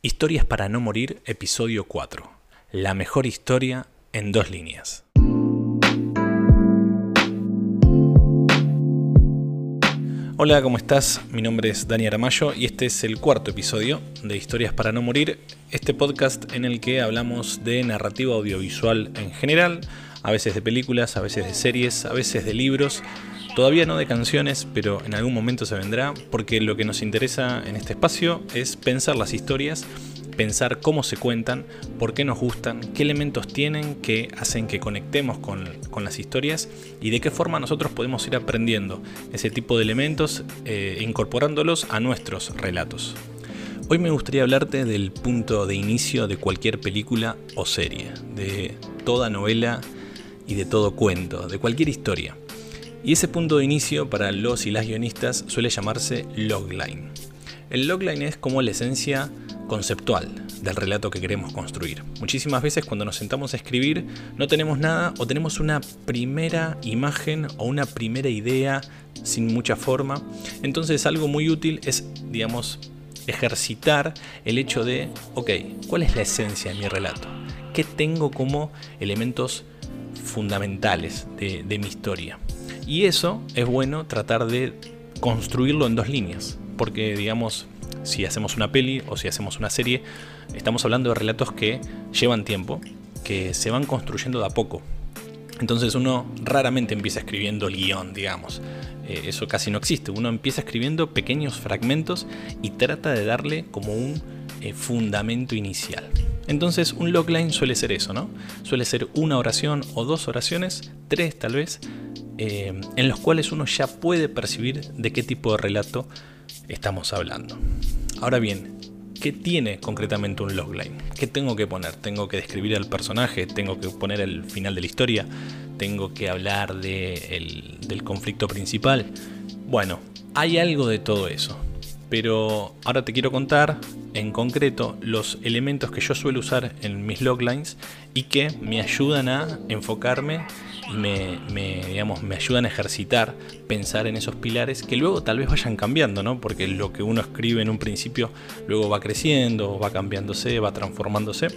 Historias para no morir, episodio 4. La mejor historia en dos líneas. Hola, ¿cómo estás? Mi nombre es Dani Aramayo y este es el cuarto episodio de Historias para no morir, este podcast en el que hablamos de narrativa audiovisual en general, a veces de películas, a veces de series, a veces de libros, todavía no de canciones, pero en algún momento se vendrá, porque lo que nos interesa en este espacio es pensar las historias pensar cómo se cuentan, por qué nos gustan, qué elementos tienen que hacen que conectemos con, las historias y de qué forma nosotros podemos ir aprendiendo ese tipo de elementos e incorporándolos a nuestros relatos. Hoy me gustaría hablarte del punto de inicio de cualquier película o serie, de toda novela y de todo cuento, de cualquier historia. Y ese punto de inicio para los y las guionistas suele llamarse logline. El logline es como la esencia conceptual del relato que queremos construir. Muchísimas veces cuando nos sentamos a escribir no tenemos nada o tenemos una primera imagen o una primera idea sin mucha forma. Entonces algo muy útil es, digamos, ejercitar el hecho de, ok, ¿cuál es la esencia de mi relato? ¿Qué tengo como elementos fundamentales de, de mi historia? Y eso es bueno tratar de construirlo en dos líneas, porque digamos, si hacemos una peli o si hacemos una serie, estamos hablando de relatos que llevan tiempo, que se van construyendo de a poco. Entonces uno raramente empieza escribiendo el guion, digamos. Eh, eso casi no existe. Uno empieza escribiendo pequeños fragmentos y trata de darle como un eh, fundamento inicial. Entonces un logline suele ser eso, ¿no? Suele ser una oración o dos oraciones, tres tal vez, eh, en los cuales uno ya puede percibir de qué tipo de relato estamos hablando. Ahora bien, ¿qué tiene concretamente un logline? ¿Qué tengo que poner? ¿Tengo que describir al personaje? ¿Tengo que poner el final de la historia? ¿Tengo que hablar del conflicto principal? Bueno, hay algo de todo eso. Pero ahora te quiero contar en concreto los elementos que yo suelo usar en mis loglines y que me ayudan a enfocarme me, digamos, me ayudan a ejercitar, pensar en esos pilares que luego tal vez vayan cambiando, ¿no? Porque lo que uno escribe en un principio luego va creciendo, va cambiándose, va transformándose.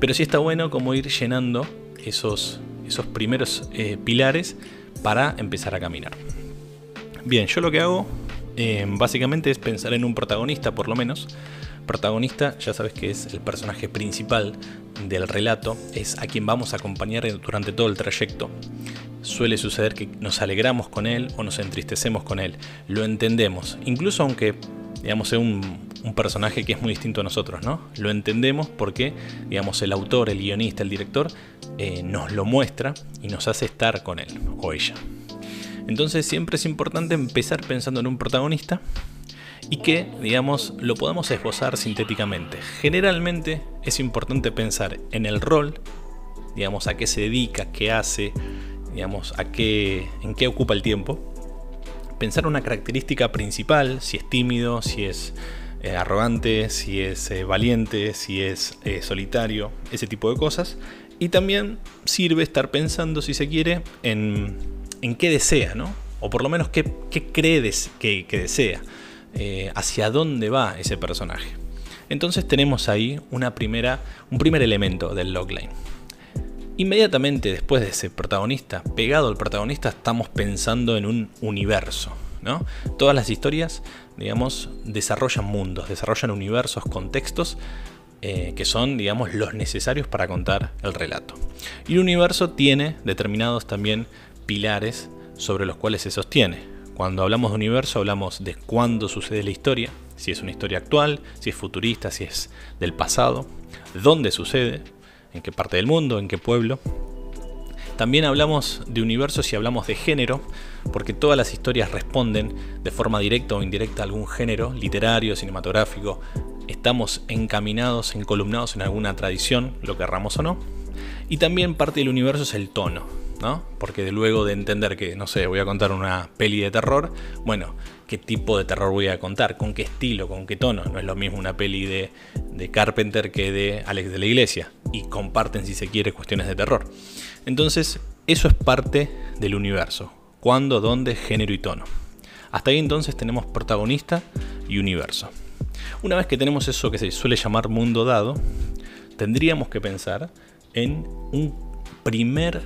Pero sí está bueno como ir llenando esos, esos primeros eh, pilares para empezar a caminar. Bien, yo lo que hago eh, básicamente es pensar en un protagonista por lo menos protagonista, ya sabes que es el personaje principal del relato, es a quien vamos a acompañar durante todo el trayecto. Suele suceder que nos alegramos con él o nos entristecemos con él, lo entendemos, incluso aunque digamos sea un, personaje que es muy distinto a nosotros, ¿no? Lo entendemos porque, digamos, el autor, el guionista, el director eh, nos lo muestra y nos hace estar con él o ella. Entonces siempre es importante empezar pensando en un protagonista y que, digamos, lo podamos esbozar sintéticamente. Generalmente es importante pensar en el rol, digamos, a qué se dedica, qué hace, digamos, a qué, en qué ocupa el tiempo. Pensar una característica principal, si es tímido, si es eh, arrogante, si es eh, valiente, si es eh, solitario, ese tipo de cosas. Y también sirve estar pensando, si se quiere, en, en qué desea, ¿no? O por lo menos qué, qué cree que, que desea. Eh, hacia dónde va ese personaje. Entonces tenemos ahí un primer elemento del logline. Inmediatamente después de ese protagonista, pegado al protagonista, estamos pensando en un universo. ¿no? Todas las historias, digamos, desarrollan mundos, desarrollan universos, contextos eh, que son, digamos, los necesarios para contar el relato. Y un universo tiene determinados también pilares sobre los cuales se sostiene. Cuando hablamos de universo hablamos de cuándo sucede la historia, si es una historia actual, si es futurista, si es del pasado, dónde sucede, en qué parte del mundo, en qué pueblo. También hablamos de universo si hablamos de género, porque todas las historias responden de forma directa o indirecta a algún género, literario, cinematográfico. Estamos encaminados, encolumnados en alguna tradición, lo querramos o no. Y también parte del universo es el tono, ¿no? Porque luego de entender que, no sé, voy a contar una peli de terror, bueno, ¿qué tipo de terror voy a contar? ¿Con qué estilo? ¿Con qué tono? No es lo mismo una peli de, de Carpenter que de Alex de la Iglesia. Y comparten, si se quiere, cuestiones de terror. Entonces, eso es parte del universo. ¿Cuándo, dónde, género y tono? Hasta ahí entonces tenemos protagonista y universo. Una vez que tenemos eso que se suele llamar mundo dado, tendríamos que pensar en un primer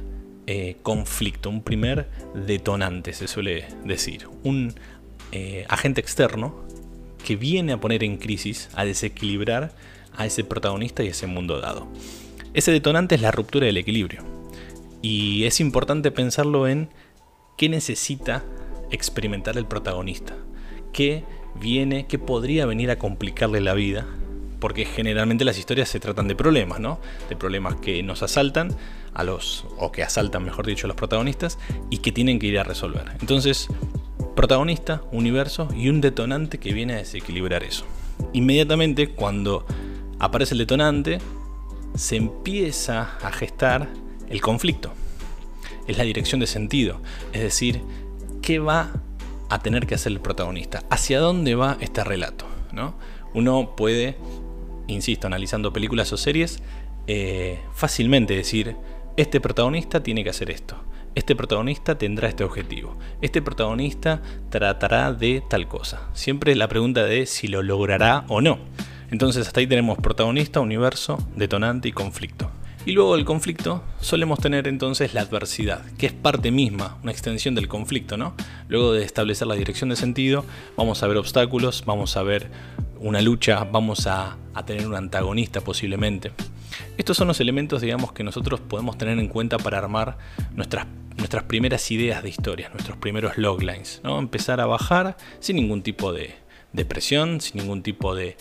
eh, conflicto, un primer detonante, se suele decir. Un eh, agente externo que viene a poner en crisis, a desequilibrar a ese protagonista y ese mundo dado. Ese detonante es la ruptura del equilibrio. Y es importante pensarlo en qué necesita experimentar el protagonista, qué viene, qué podría venir a complicarle la vida, porque generalmente las historias se tratan de problemas, ¿no? De problemas que nos asaltan a los o que asaltan, mejor dicho, a los protagonistas y que tienen que ir a resolver. Entonces, protagonista, universo y un detonante que viene a desequilibrar eso. Inmediatamente cuando aparece el detonante, se empieza a gestar el conflicto. Es la dirección de sentido, es decir, ¿qué va a tener que hacer el protagonista? ¿Hacia dónde va este relato? ¿no? Uno puede, insisto, analizando películas o series, eh, fácilmente decir, este protagonista tiene que hacer esto, este protagonista tendrá este objetivo, este protagonista tratará de tal cosa. Siempre la pregunta de si lo logrará o no. Entonces hasta ahí tenemos protagonista, universo, detonante y conflicto. Y luego del conflicto solemos tener entonces la adversidad, que es parte misma, una extensión del conflicto, ¿no? Luego de establecer la dirección de sentido, vamos a ver obstáculos, vamos a ver una lucha, vamos a, a tener un antagonista posiblemente. Estos son los elementos, digamos, que nosotros podemos tener en cuenta para armar nuestras nuestras primeras ideas de historias, nuestros primeros loglines, ¿no? Empezar a bajar sin ningún tipo de, presión, sin ningún tipo de,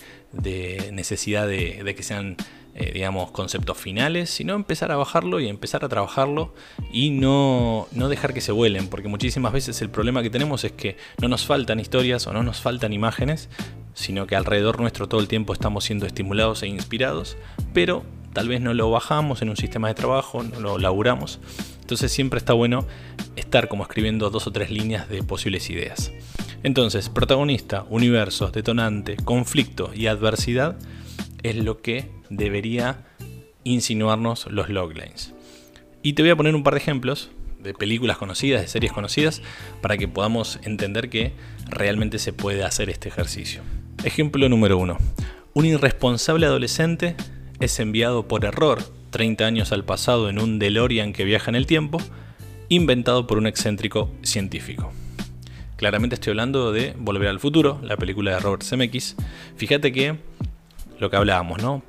necesidad de, que sean, eh, digamos, conceptos finales, sino empezar a bajarlo y empezar a trabajarlo y no, no dejar que se vuelen, porque muchísimas veces el problema que tenemos es que no nos faltan historias o no nos faltan imágenes, sino que alrededor nuestro todo el tiempo estamos siendo estimulados e inspirados, pero tal vez no lo bajamos en un sistema de trabajo, no lo laburamos. Entonces siempre está bueno estar como escribiendo dos o tres líneas de posibles ideas. Entonces, protagonista, universo, detonante, conflicto y adversidad es lo que debería insinuarnos los loglines. Y te voy a poner un par de ejemplos de películas conocidas, de series conocidas, para que podamos entender que realmente se puede hacer este ejercicio. Ejemplo número uno. Un irresponsable adolescente es enviado por error 30 años al pasado en un DeLorean que viaja en el tiempo, inventado por un excéntrico científico. Claramente estoy hablando de Volver al Futuro, la película de Robert Zemeckis. Fíjate que lo que hablábamos, ¿no?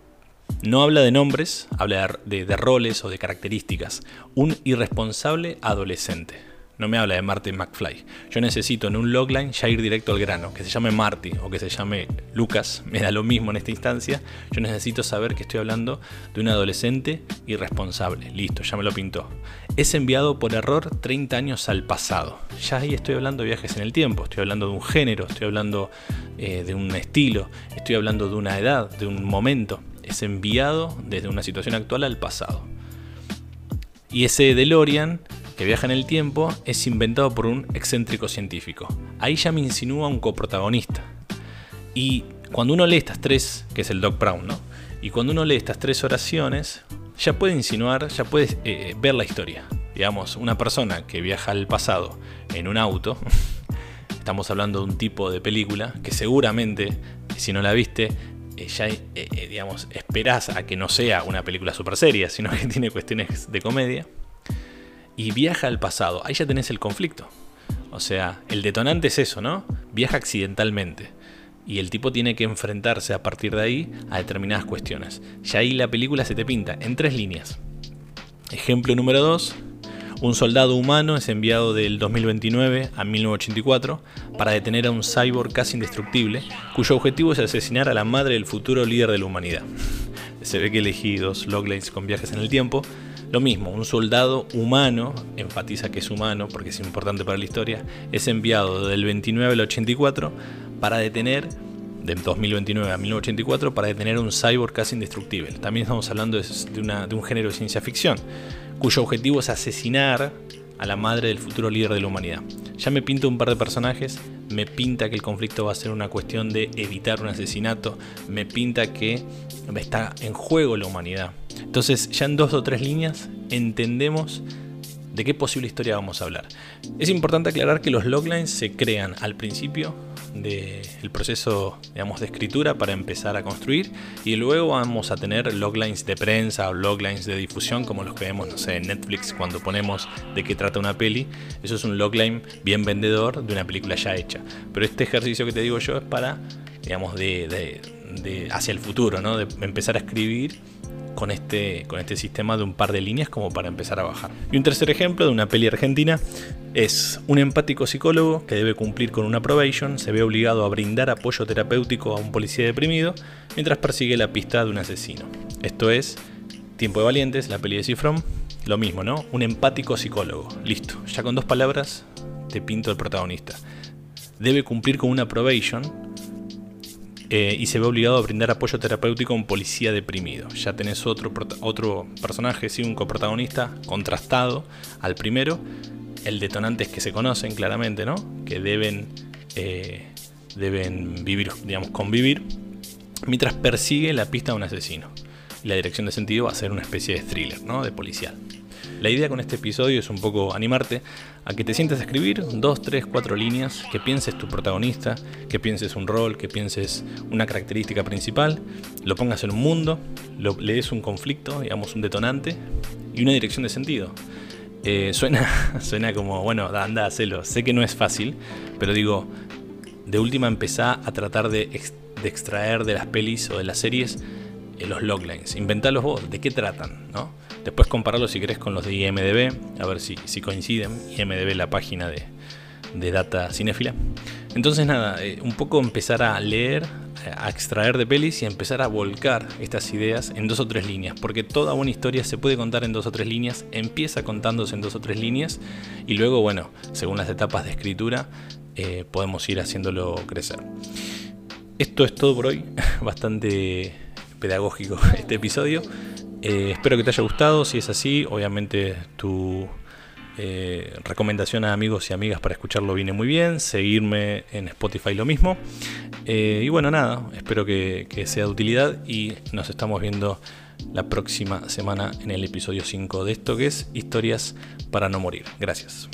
No habla de nombres, habla de, roles o de características. Un irresponsable adolescente no me habla de Marty McFly. Yo necesito en un logline ya ir directo al grano, que se llame Marty o que se llame Lucas, me da lo mismo en esta instancia. Yo necesito saber que estoy hablando de un adolescente irresponsable. Listo, ya me lo pintó. Es enviado por error 30 años al pasado. Ya ahí estoy hablando de viajes en el tiempo, estoy hablando de un género, estoy hablando eh, de un estilo, estoy hablando de una edad, de un momento. Es enviado desde una situación actual al pasado. Y ese DeLorean que viaja en el tiempo, es inventado por un excéntrico científico. Ahí ya me insinúa un coprotagonista. Y cuando uno lee estas tres, que es el Doc Brown, ¿no? Y cuando uno lee estas tres oraciones, ya puede insinuar, ya puede eh, eh, ver la historia. Digamos, una persona que viaja al pasado en un auto, estamos hablando de un tipo de película que seguramente, si no la viste, eh, ya digamos, esperás a que no sea una película super seria, sino que tiene cuestiones de comedia y viaja al pasado. Ahí ya tenés el conflicto. O sea, el detonante es eso, ¿no? Viaja accidentalmente. Y el tipo tiene que enfrentarse a partir de ahí a determinadas cuestiones. Ya ahí la película se te pinta en tres líneas. Ejemplo número 2. Un soldado humano es enviado del 2029 a 1984 para detener a un cyborg casi indestructible, cuyo objetivo es asesinar a la madre del futuro líder de la humanidad. Se ve que elegí dos loglines con viajes en el tiempo, lo mismo, un soldado humano, enfatiza que es humano porque es importante para la historia, es enviado del 29 al 84 para detener, del 2029 a 1984, para detener un cyborg casi indestructible. También estamos hablando de, de un género de ciencia ficción, cuyo objetivo es asesinar a la madre del futuro líder de la humanidad. Ya me pinta un par de personajes, me pinta que el conflicto va a ser una cuestión de evitar un asesinato, me pinta que está en juego la humanidad. Entonces ya en dos o tres líneas entendemos de qué posible historia vamos a hablar. Es importante aclarar que los loglines se crean al principio del proceso digamos, de escritura para empezar a construir y luego vamos a tener loglines de prensa o loglines de difusión como los que vemos no sé, en Netflix cuando ponemos de qué trata una peli. Eso es un logline bien vendedor de una película ya hecha. Pero este ejercicio que te digo yo es para, digamos, de, de hacia el futuro, ¿no? de empezar a escribir con este, con este sistema de un par de líneas como para empezar a bajar. Y un tercer ejemplo de una peli argentina es un empático psicólogo que debe cumplir con una probation, se ve obligado a brindar apoyo terapéutico a un policía deprimido mientras persigue la pista de un asesino. Esto es Tiempo de Valientes, la peli de Cifrón, lo mismo, ¿no? Un empático psicólogo. Listo, ya con dos palabras te pinto el protagonista. Debe cumplir con una probation, eh, y se ve obligado a brindar apoyo terapéutico a un policía deprimido. Ya tenés otro, otro personaje, sí, un coprotagonista contrastado al primero. El detonante es que se conocen claramente, ¿no? Que deben, eh, deben vivir, digamos, convivir mientras persigue la pista de un asesino. La dirección de sentido va a ser una especie de thriller, ¿no? De policial. La idea con este episodio es un poco animarte a que te sientes a escribir dos, tres, cuatro líneas, que pienses tu protagonista, que pienses un rol, que pienses una característica principal, lo pongas en un mundo, lo, le des un conflicto, digamos un detonante y una dirección de sentido. Eh, suena, suena como, bueno, anda, hacelo. Sé que no es fácil, pero digo, de última empezá a tratar de, extraer de las pelis o de las series los loglines. Inventalos vos, ¿de qué tratan? ¿no? Después compararlos si querés con los de IMDB, a ver si, si coinciden. IMDB la página de, de data cinéfila. Entonces nada, eh, un poco empezar a leer, a extraer de pelis y empezar a volcar estas ideas en dos o tres líneas, porque toda buena historia se puede contar en dos o tres líneas, empieza contándose en dos o tres líneas y luego, bueno, según las etapas de escritura, eh, podemos ir haciéndolo crecer. Esto es todo por hoy, bastante pedagógico este episodio. Eh, espero que te haya gustado. Si es así, obviamente tu eh, recomendación a amigos y amigas para escucharlo viene muy bien. Seguirme en Spotify lo mismo. Eh, y bueno, nada, espero que, que sea de utilidad y nos estamos viendo la próxima semana en el episodio 5 de esto que es Historias para no morir. Gracias.